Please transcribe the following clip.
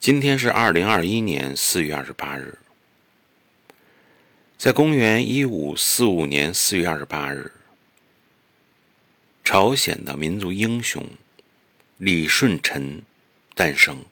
今天是二零二一年四月二十八日在公元一五四五年四月二十八日朝鲜的民族英雄李舜臣诞生。